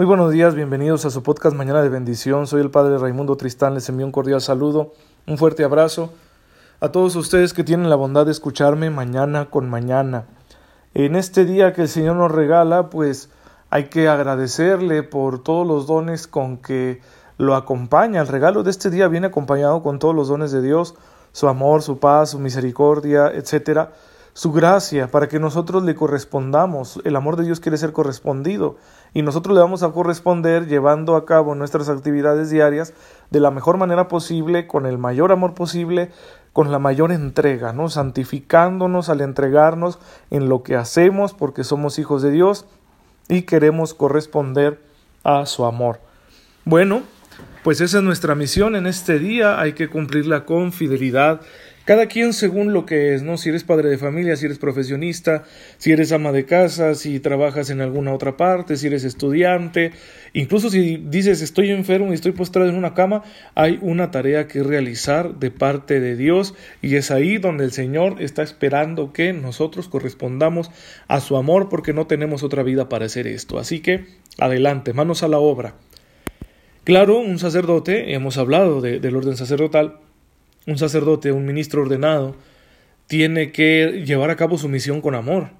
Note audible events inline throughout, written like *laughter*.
Muy buenos días, bienvenidos a su podcast Mañana de Bendición. Soy el Padre Raimundo Tristán, les envío un cordial saludo, un fuerte abrazo a todos ustedes que tienen la bondad de escucharme mañana con mañana. En este día que el Señor nos regala, pues hay que agradecerle por todos los dones con que lo acompaña. El regalo de este día viene acompañado con todos los dones de Dios, su amor, su paz, su misericordia, etcétera su gracia para que nosotros le correspondamos. El amor de Dios quiere ser correspondido y nosotros le vamos a corresponder llevando a cabo nuestras actividades diarias de la mejor manera posible, con el mayor amor posible, con la mayor entrega, ¿no? santificándonos al entregarnos en lo que hacemos porque somos hijos de Dios y queremos corresponder a su amor. Bueno, pues esa es nuestra misión en este día, hay que cumplirla con fidelidad cada quien según lo que es, ¿no? Si eres padre de familia, si eres profesionista, si eres ama de casa, si trabajas en alguna otra parte, si eres estudiante, incluso si dices estoy enfermo y estoy postrado en una cama, hay una tarea que realizar de parte de Dios y es ahí donde el Señor está esperando que nosotros correspondamos a su amor porque no tenemos otra vida para hacer esto. Así que adelante, manos a la obra. Claro, un sacerdote, hemos hablado del orden sacerdotal, un sacerdote, un ministro ordenado, tiene que llevar a cabo su misión con amor,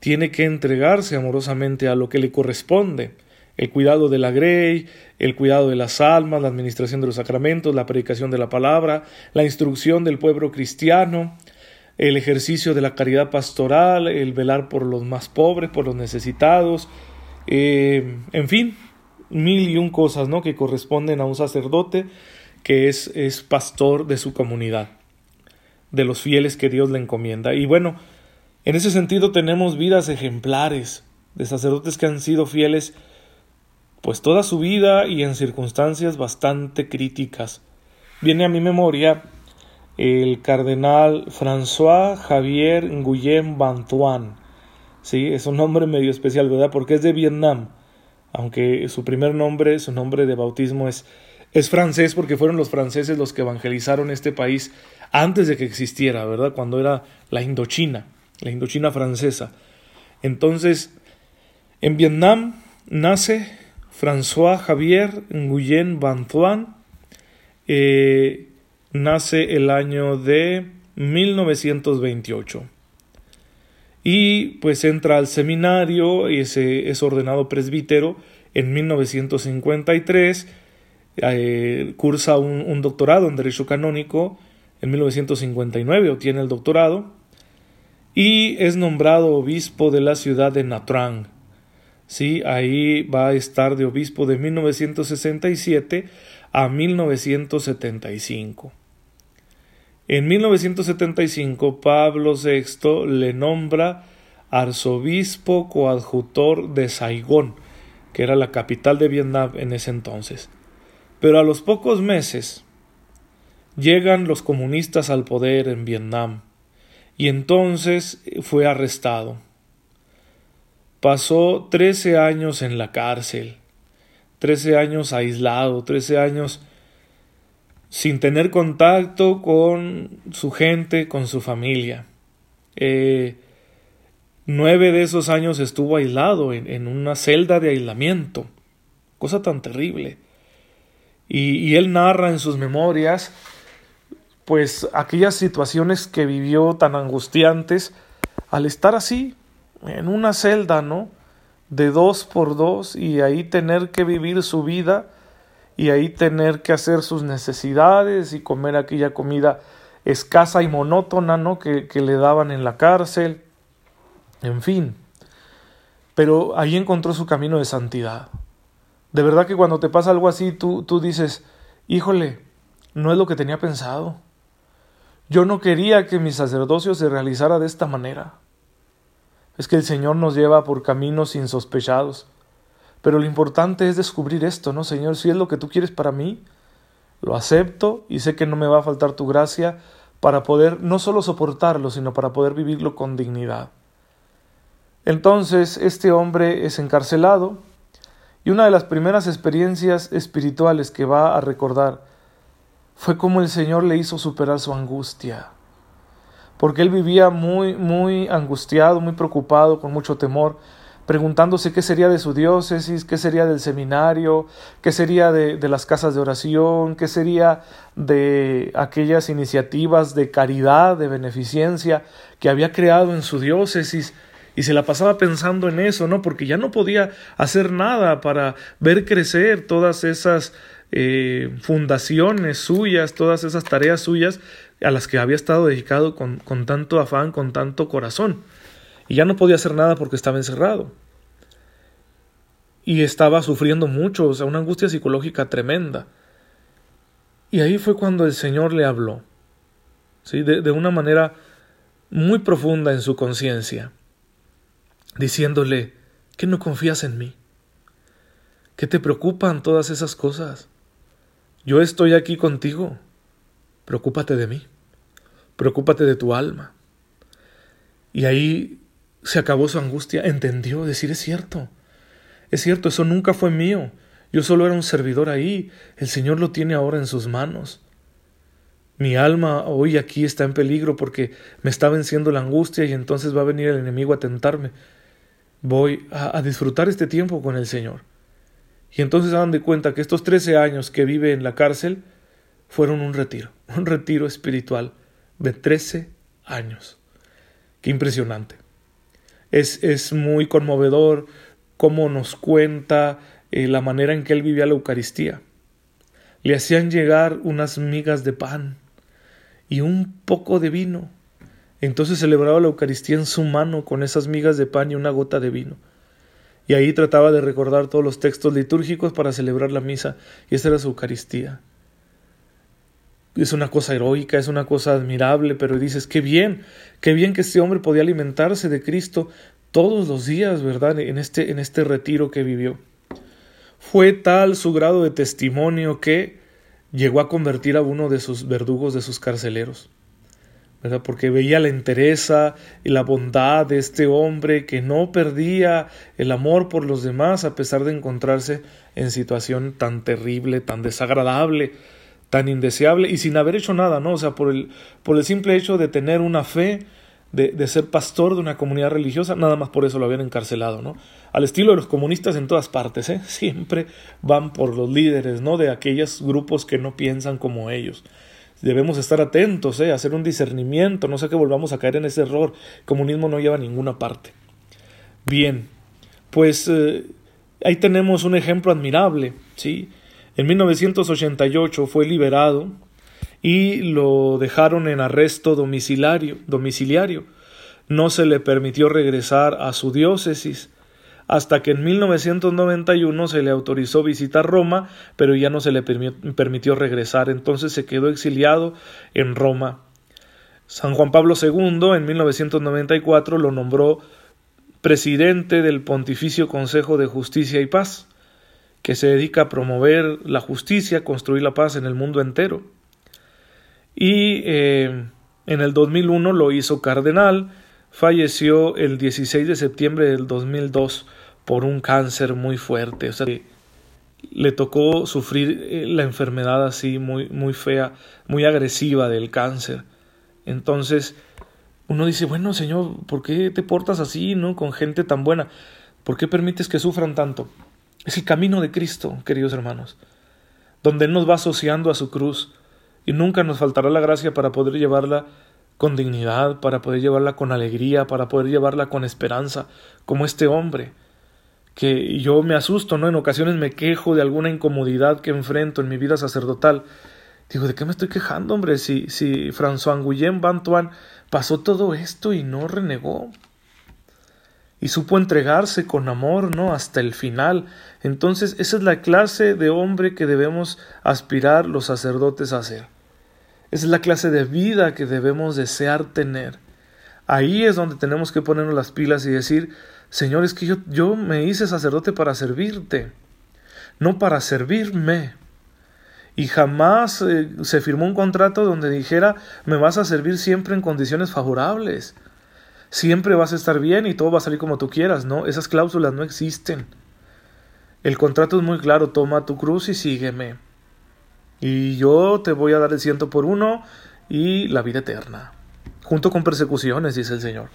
tiene que entregarse amorosamente a lo que le corresponde, el cuidado de la grey, el cuidado de las almas, la administración de los sacramentos, la predicación de la palabra, la instrucción del pueblo cristiano, el ejercicio de la caridad pastoral, el velar por los más pobres, por los necesitados, eh, en fin, mil y un cosas ¿no? que corresponden a un sacerdote que es, es pastor de su comunidad, de los fieles que Dios le encomienda. Y bueno, en ese sentido tenemos vidas ejemplares de sacerdotes que han sido fieles pues toda su vida y en circunstancias bastante críticas. Viene a mi memoria el cardenal François Javier Nguyen Bantuan. Sí, es un nombre medio especial, ¿verdad? Porque es de Vietnam, aunque su primer nombre, su nombre de bautismo es es francés porque fueron los franceses los que evangelizaron este país antes de que existiera, ¿verdad? Cuando era la Indochina, la Indochina francesa. Entonces, en Vietnam nace François Javier Nguyen Van Thuan, eh, nace el año de 1928 y pues entra al seminario y es ordenado presbítero en 1953 eh, cursa un, doctorado en Derecho Canónico en 1959, obtiene el doctorado y es nombrado obispo de la ciudad de Natrang. Sí, ahí va a estar de obispo de 1967 a 1975. En 1975 Pablo VI le nombra arzobispo coadjutor de Saigón, que era la capital de Vietnam en ese entonces. Pero a los pocos meses llegan los comunistas al poder en Vietnam y entonces fue arrestado. Pasó trece años en la cárcel, trece años aislado, trece años sin tener contacto con su gente, con su familia. Eh, nueve de esos años estuvo aislado en una celda de aislamiento, cosa tan terrible. Y, él narra en sus memorias pues aquellas situaciones que vivió tan angustiantes al estar así, en una celda, ¿no? De dos por dos y ahí tener que vivir su vida y ahí tener que hacer sus necesidades y comer aquella comida escasa y monótona, ¿no? Que, que le daban en la cárcel, en fin. Pero ahí encontró su camino de santidad. De verdad que cuando te pasa algo así, tú, tú dices, híjole, no es lo que tenía pensado. Yo no quería que mi sacerdocio se realizara de esta manera. Es que el Señor nos lleva por caminos insospechados. Pero lo importante es descubrir esto, ¿no, Señor? Si es lo que tú quieres para mí, lo acepto y sé que no me va a faltar tu gracia para poder no solo soportarlo, sino para poder vivirlo con dignidad. Entonces, este hombre es encarcelado, y una de las primeras experiencias espirituales que va a recordar fue cómo el Señor le hizo superar su angustia. Porque él vivía muy, muy angustiado, muy preocupado, con mucho temor, preguntándose qué sería de su diócesis, qué sería del seminario, qué sería de, de, las casas de oración, qué sería de aquellas iniciativas de caridad, de beneficencia que había creado en su diócesis. Y se la pasaba pensando en eso, ¿no? Porque ya no podía hacer nada para ver crecer todas esas eh, fundaciones suyas, todas esas tareas suyas a las que había estado dedicado con, con tanto afán, con tanto corazón y ya no podía hacer nada porque estaba encerrado. Y estaba sufriendo mucho, o sea, una angustia psicológica tremenda. Y ahí fue cuando el Señor le habló, ¿sí? de, de una manera muy profunda en su conciencia, diciéndole, que no confías en mí? ¿Qué te preocupan todas esas cosas? Yo estoy aquí contigo. Preocúpate de mí. Preocúpate de tu alma. Y ahí se acabó su angustia, entendió, decir es cierto, es cierto, eso nunca fue mío, yo solo era un servidor ahí, el Señor lo tiene ahora en sus manos. Mi alma hoy aquí está en peligro porque me está venciendo la angustia y entonces va a venir el enemigo a tentarme. Voy a, disfrutar este tiempo con el Señor. Y entonces dan de cuenta que estos trece años que vive en la cárcel fueron un retiro, *laughs* un retiro espiritual de trece años. Qué impresionante. Es, es muy conmovedor cómo nos cuenta eh, la manera en que él vivía la Eucaristía. Le hacían llegar unas migas de pan y un poco de vino. Entonces celebraba la Eucaristía en su mano con esas migas de pan y una gota de vino. Y ahí trataba de recordar todos los textos litúrgicos para celebrar la misa, y esa era su Eucaristía es una cosa heroica, es una cosa admirable, pero dices, qué bien, qué bien que este hombre podía alimentarse de Cristo todos los días, ¿verdad? En este, en este retiro que vivió. Fue tal su grado de testimonio que llegó a convertir a uno de sus verdugos, de sus carceleros. Porque veía la entereza y la bondad de este hombre que no perdía el amor por los demás a pesar de encontrarse en situación tan terrible, tan desagradable tan indeseable y sin haber hecho nada, ¿no? O sea, por el, por el simple hecho de tener una fe, de, de, ser pastor de una comunidad religiosa, nada más por eso lo habían encarcelado, ¿no? Al estilo de los comunistas en todas partes, ¿eh? *laughs* Siempre van por los líderes, ¿no? De aquellos grupos que no piensan como ellos. Debemos estar atentos, ¿eh? Hacer un discernimiento, no sé que volvamos a caer en ese error. El comunismo no lleva a ninguna parte. Bien, pues eh, ahí tenemos un ejemplo admirable, ¿sí? En 1988 fue liberado y lo dejaron en arresto domiciliario, domiciliario. No se le permitió regresar a su diócesis hasta que en 1991 se le autorizó visitar Roma, pero ya no se le permitió regresar, entonces se quedó exiliado en Roma. San Juan Pablo II en 1994 lo nombró presidente del Pontificio Consejo de Justicia y Paz que se dedica a promover la justicia, construir la paz en el mundo entero. Y eh, en el 2001 lo hizo cardenal, falleció el 16 de septiembre del 2002 por un cáncer muy fuerte. O sea, le tocó sufrir eh, la enfermedad así muy, muy fea, muy agresiva del cáncer. Entonces, uno dice, bueno, Señor, ¿por qué te portas así, no? Con gente tan buena. ¿Por qué permites que sufran tanto? Es el camino de Cristo, queridos hermanos, donde Él nos va asociando a su cruz y nunca nos faltará la gracia para poder llevarla con dignidad, para poder llevarla con alegría, para poder llevarla con esperanza, como este hombre, que yo me asusto, ¿no? En ocasiones me quejo de alguna incomodidad que enfrento en mi vida sacerdotal. Digo, ¿de qué me estoy quejando, hombre? Si, si François Guillem Bantuan pasó todo esto y no renegó y supo entregarse con amor, ¿no? Hasta el final. Entonces, esa es la clase de hombre que debemos aspirar los sacerdotes a ser. Esa es la clase de vida que debemos desear tener. Ahí es donde tenemos que ponernos las pilas y decir, Señor, es que yo, me hice sacerdote para servirte, no para servirme. Y jamás eh, se firmó un contrato donde dijera, me vas a servir siempre en condiciones favorables siempre vas a estar bien y todo va a salir como tú quieras, ¿no? Esas cláusulas no existen. El contrato es muy claro, toma tu cruz y sígueme. Y yo te voy a dar el ciento por uno y la vida eterna. Junto con persecuciones, dice el Señor.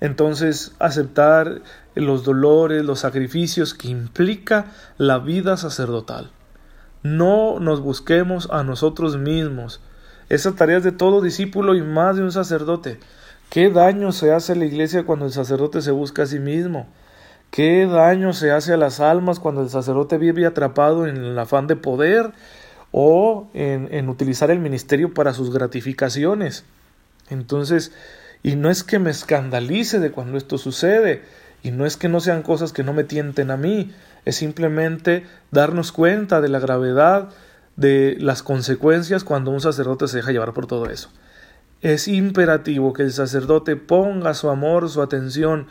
Entonces, aceptar los dolores, los sacrificios que implica la vida sacerdotal. No nos busquemos a nosotros mismos. Esa tarea es de todo discípulo y más de un sacerdote. ¿Qué daño se hace a la iglesia cuando el sacerdote se busca a sí mismo? ¿Qué daño se hace a las almas cuando el sacerdote vive atrapado en el afán de poder o en, en utilizar el ministerio para sus gratificaciones? Entonces, y no es que me escandalice de cuando esto sucede, y no es que no sean cosas que no me tienten a mí, es simplemente darnos cuenta de la gravedad de las consecuencias cuando un sacerdote se deja llevar por todo eso. Es imperativo que el sacerdote ponga su amor, su atención,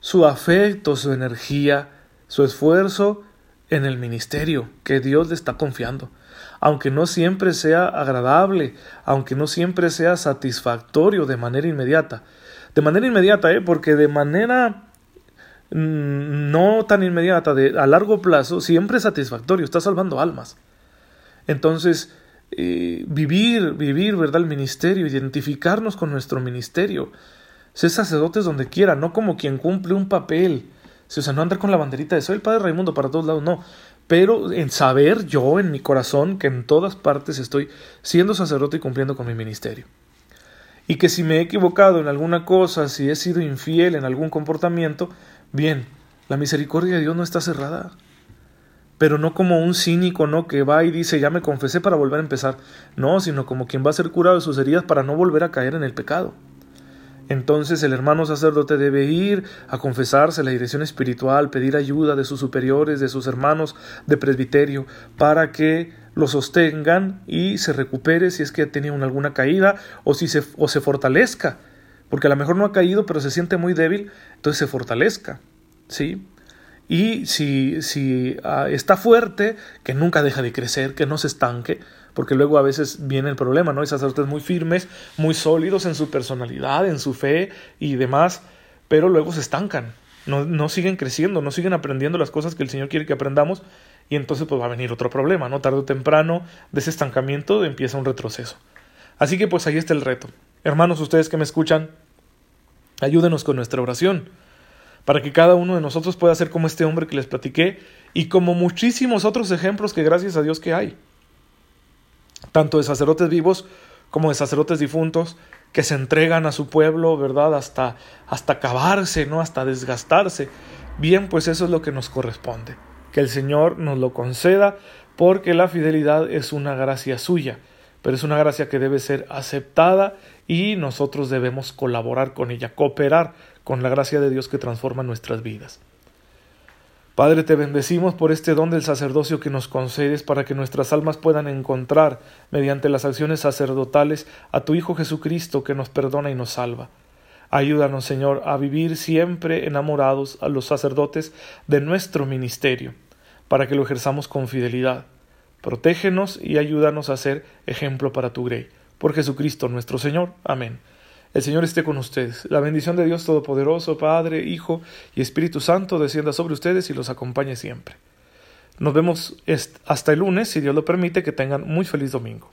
su afecto, su energía, su esfuerzo en el ministerio que Dios le está confiando aunque no siempre sea agradable, aunque no siempre sea satisfactorio de manera inmediata. De manera inmediata, ¿eh? porque de manera mm, no tan inmediata, de, a largo plazo, siempre es satisfactorio, está salvando almas. Entonces, eh, vivir, vivir, ¿verdad? El ministerio, identificarnos con nuestro ministerio, ser sacerdotes donde quiera, no como quien cumple un papel, o sea, no andar con la banderita de soy el Padre Raimundo para todos lados, no, pero en saber yo en mi corazón que en todas partes estoy siendo sacerdote y cumpliendo con mi ministerio. Y que si me he equivocado en alguna cosa, si he sido infiel en algún comportamiento, bien, la misericordia de Dios no está cerrada. Pero no como un cínico, ¿no? Que va y dice, ya me confesé para volver a empezar. No, sino como quien va a ser curado de sus heridas para no volver a caer en el pecado. Entonces el hermano sacerdote debe ir a confesarse la dirección espiritual, pedir ayuda de sus superiores, de sus hermanos de presbiterio, para que lo sostengan y se recupere si es que ha tenido alguna caída o si se, o se fortalezca, porque a lo mejor no ha caído pero se siente muy débil, entonces se fortalezca, ¿sí? Y si, si ah, está fuerte, que nunca deja de crecer, que no se estanque, porque luego a veces viene el problema, ¿no? Hay sacerdotes muy firmes, muy sólidos en su personalidad, en su fe y demás, pero luego se estancan, no, no siguen creciendo, no siguen aprendiendo las cosas que el Señor quiere que aprendamos y entonces pues va a venir otro problema, ¿no? Tarde o temprano de ese estancamiento empieza un retroceso. Así que pues ahí está el reto. Hermanos, ustedes que me escuchan, ayúdenos con nuestra oración para que cada uno de nosotros pueda ser como este hombre que les platiqué y como muchísimos otros ejemplos que gracias a Dios que hay tanto de sacerdotes vivos como de sacerdotes difuntos, que se entregan a su pueblo, ¿verdad? Hasta, hasta acabarse, ¿no? Hasta desgastarse. Bien, pues eso es lo que nos corresponde. Que el Señor nos lo conceda, porque la fidelidad es una gracia suya, pero es una gracia que debe ser aceptada y nosotros debemos colaborar con ella, cooperar con la gracia de Dios que transforma nuestras vidas. Padre, te bendecimos por este don del sacerdocio que nos concedes para que nuestras almas puedan encontrar, mediante las acciones sacerdotales, a tu Hijo Jesucristo que nos perdona y nos salva. Ayúdanos, Señor, a vivir siempre enamorados a los sacerdotes de nuestro ministerio, para que lo ejerzamos con fidelidad. Protégenos y ayúdanos a ser ejemplo para tu grey. Por Jesucristo nuestro Señor. Amén. El Señor esté con ustedes. La bendición de Dios Todopoderoso, Padre, Hijo y Espíritu Santo descienda sobre ustedes y los acompañe siempre. Nos vemos hasta el lunes, si Dios lo permite, que tengan muy feliz domingo.